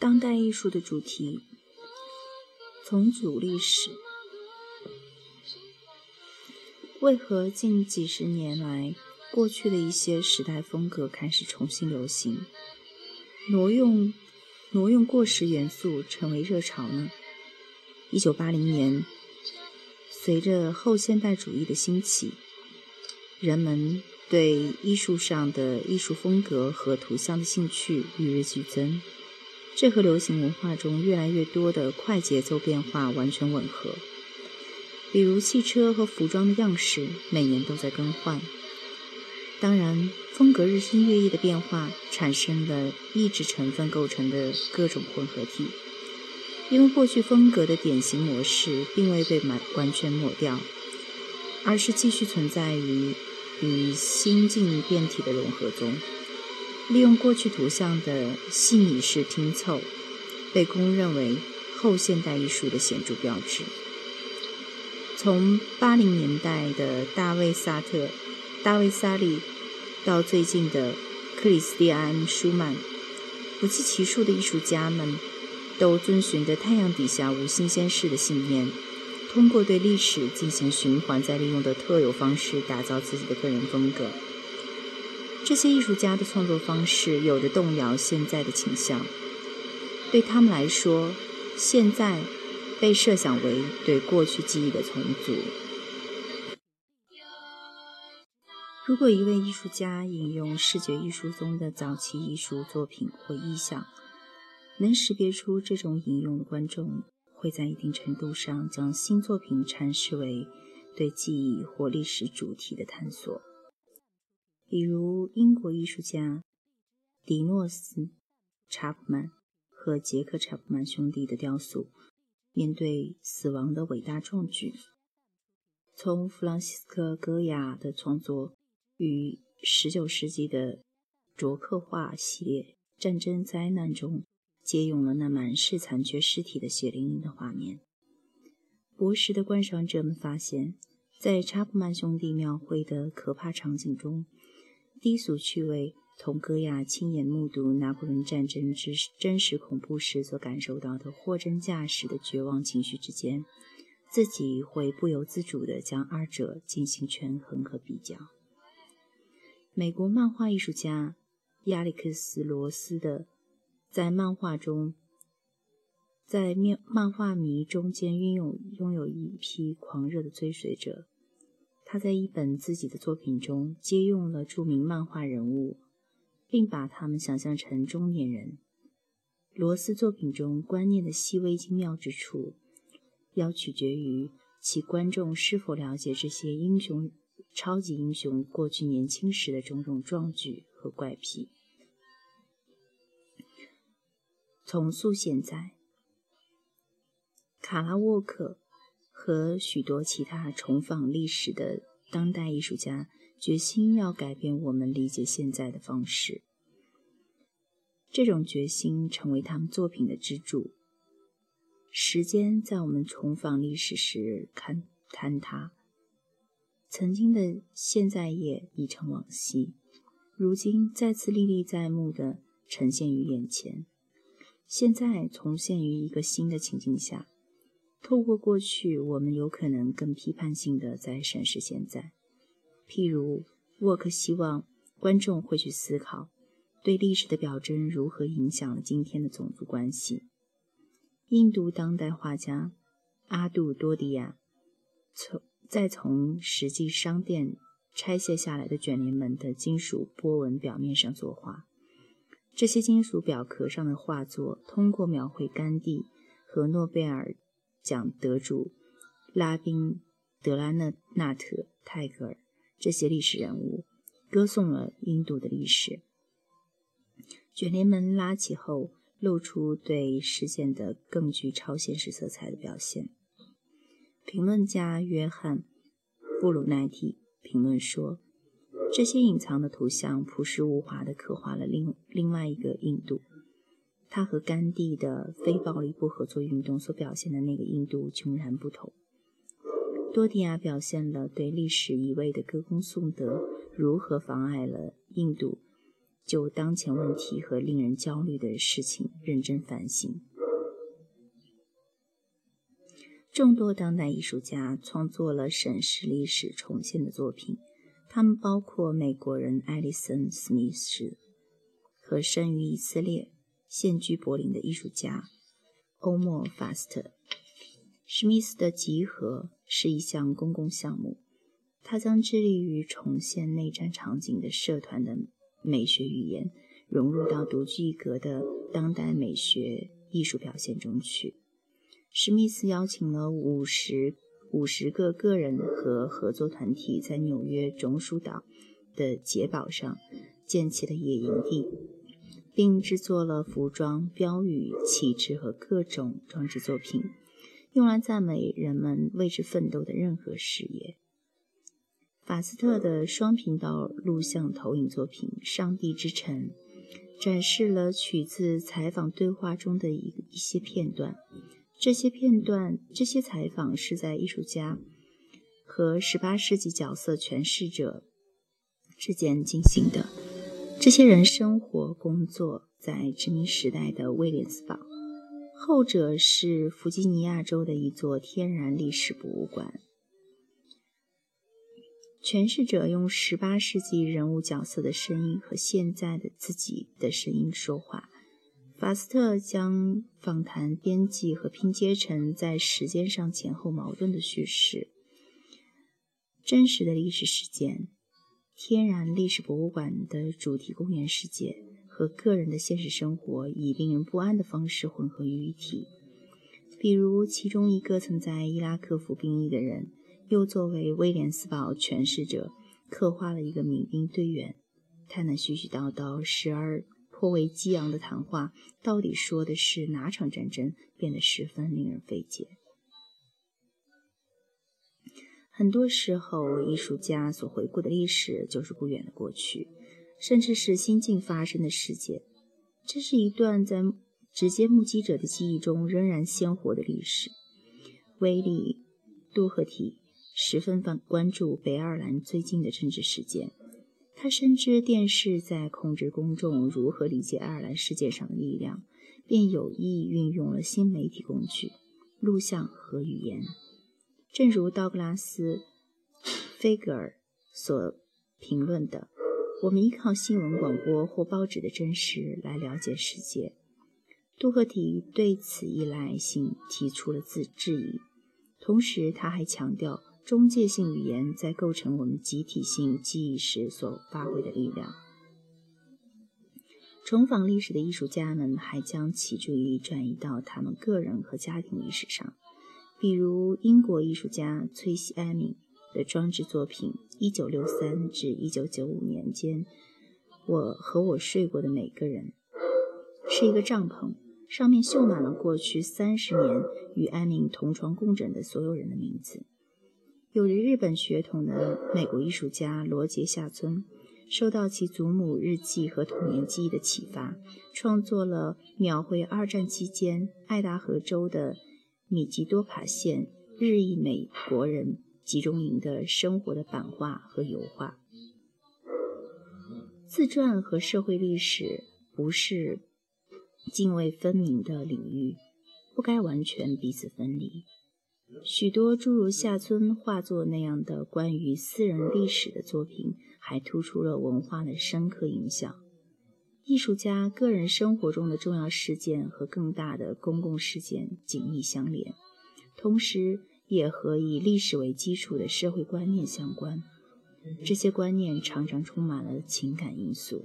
当代艺术的主题重组历史。为何近几十年来，过去的一些时代风格开始重新流行，挪用挪用过时元素成为热潮呢？一九八零年，随着后现代主义的兴起，人们对艺术上的艺术风格和图像的兴趣与日俱增。这和流行文化中越来越多的快节奏变化完全吻合。比如汽车和服装的样式每年都在更换。当然，风格日新月异的变化产生了异质成分构成的各种混合体。因为过去风格的典型模式并未被完完全抹掉，而是继续存在于与新进变体的融合中。利用过去图像的细腻式拼凑，被公认为后现代艺术的显著标志。从八零年代的大卫·萨特、大卫·萨利，到最近的克里斯蒂安·舒曼，不计其数的艺术家们都遵循着“太阳底下无新鲜事”的信念，通过对历史进行循环再利用的特有方式，打造自己的个人风格。这些艺术家的创作方式有着动摇现在的倾向。对他们来说，现在被设想为对过去记忆的重组。如果一位艺术家引用视觉艺术中的早期艺术作品或意象，能识别出这种引用的观众，会在一定程度上将新作品阐释为对记忆或历史主题的探索。比如，英国艺术家迪诺斯·查普曼和杰克·查普曼兄弟的雕塑，面对死亡的伟大壮举。从弗朗西斯科·戈雅的创作与19世纪的卓克画系列《战争灾难》中，借用了那满是残缺尸体的血淋淋的画面。博时的观赏者们发现，在查普曼兄弟描绘的可怕场景中，低俗趣味同戈雅亲眼目睹拿破仑战争之真实恐怖时所感受到的货真价实的绝望情绪之间，自己会不由自主地将二者进行权衡和比较。美国漫画艺术家亚历克斯·罗斯的在漫画中，在漫漫画迷中间拥有拥有一批狂热的追随者。他在一本自己的作品中借用了著名漫画人物，并把他们想象成中年人。罗斯作品中观念的细微精妙之处，要取决于其观众是否了解这些英雄、超级英雄过去年轻时的种种壮举和怪癖。重塑现在，卡拉沃克。和许多其他重访历史的当代艺术家决心要改变我们理解现在的方式。这种决心成为他们作品的支柱。时间在我们重访历史时看坍塌，曾经的现在也已成往昔，如今再次历历在目的呈现于眼前。现在重现于一个新的情境下。透过过去，我们有可能更批判性的在审视现在。譬如，沃克希望观众会去思考，对历史的表征如何影响了今天的种族关系。印度当代画家阿杜多迪亚从再从实际商店拆卸下来的卷帘门的金属波纹表面上作画，这些金属表壳上的画作通过描绘甘地和诺贝尔。奖得主拉宾、德拉纳纳特、泰戈尔这些历史人物，歌颂了印度的历史。卷帘门拉起后，露出对事件的更具超现实色彩的表现。评论家约翰·布鲁奈蒂评论说：“这些隐藏的图像朴实无华地刻画了另另外一个印度。”他和甘地的非暴力不合作运动所表现的那个印度迥然不同。多迪亚表现了对历史一味的歌功颂德如何妨碍了印度就当前问题和令人焦虑的事情认真反省。众多当代艺术家创作了审视历史、重现的作品，他们包括美国人艾利森·史密斯和生于以色列、现居柏林的艺术家欧莫·法斯特。史密斯的集合是一项公共项目，他将致力于重现内战场景的社团的。美学语言融入到独具一格的当代美学艺术表现中去。史密斯邀请了五十五十个个人和合作团体，在纽约中枢岛的捷堡上建起了野营地，并制作了服装、标语、旗帜和各种装置作品，用来赞美人们为之奋斗的任何事业。法斯特的双频道录像投影作品《上帝之城》展示了取自采访对话中的一一些片段。这些片段、这些采访是在艺术家和18世纪角色诠释者之间进行的。这些人生活、工作在殖民时代的威廉斯堡，后者是弗吉尼亚州的一座天然历史博物馆。诠释者用18世纪人物角色的声音和现在的自己的声音说话。法斯特将访谈编辑和拼接成在时间上前后矛盾的叙事。真实的历史事件、天然历史博物馆的主题公园世界和个人的现实生活以令人不安的方式混合于一体。比如，其中一个曾在伊拉克服兵役的人。又作为威廉斯堡诠释者，刻画了一个民兵队员。他那絮絮叨叨、时而颇为激昂的谈话，到底说的是哪场战争，变得十分令人费解。很多时候，艺术家所回顾的历史，就是不远的过去，甚至是新近发生的事件。这是一段在直接目击者的记忆中仍然鲜活的历史。威利·杜赫提。十分关关注北爱尔兰最近的政治事件，他深知电视在控制公众如何理解爱尔兰事件上的力量，便有意运用了新媒体工具——录像和语言。正如道格拉斯·菲格尔所评论的：“我们依靠新闻广播或报纸的真实来了解世界。”杜赫提对此依赖性提出了自质疑，同时他还强调。中介性语言在构成我们集体性记忆时所发挥的力量。重访历史的艺术家们还将其注意力转移到他们个人和家庭历史上，比如英国艺术家崔西·艾米的装置作品《1963至1995年间我和我睡过的每个人》，是一个帐篷，上面绣满了过去三十年与艾米同床共枕的所有人的名字。有着日本血统的美国艺术家罗杰·夏村，受到其祖母日记和童年记忆的启发，创作了描绘二战期间爱达荷州的米吉多卡县日裔美国人集中营的生活的版画和油画。自传和社会历史不是泾渭分明的领域，不该完全彼此分离。许多诸如下村画作那样的关于私人历史的作品，还突出了文化的深刻影响。艺术家个人生活中的重要事件和更大的公共事件紧密相连，同时也和以历史为基础的社会观念相关。这些观念常常充满了情感因素。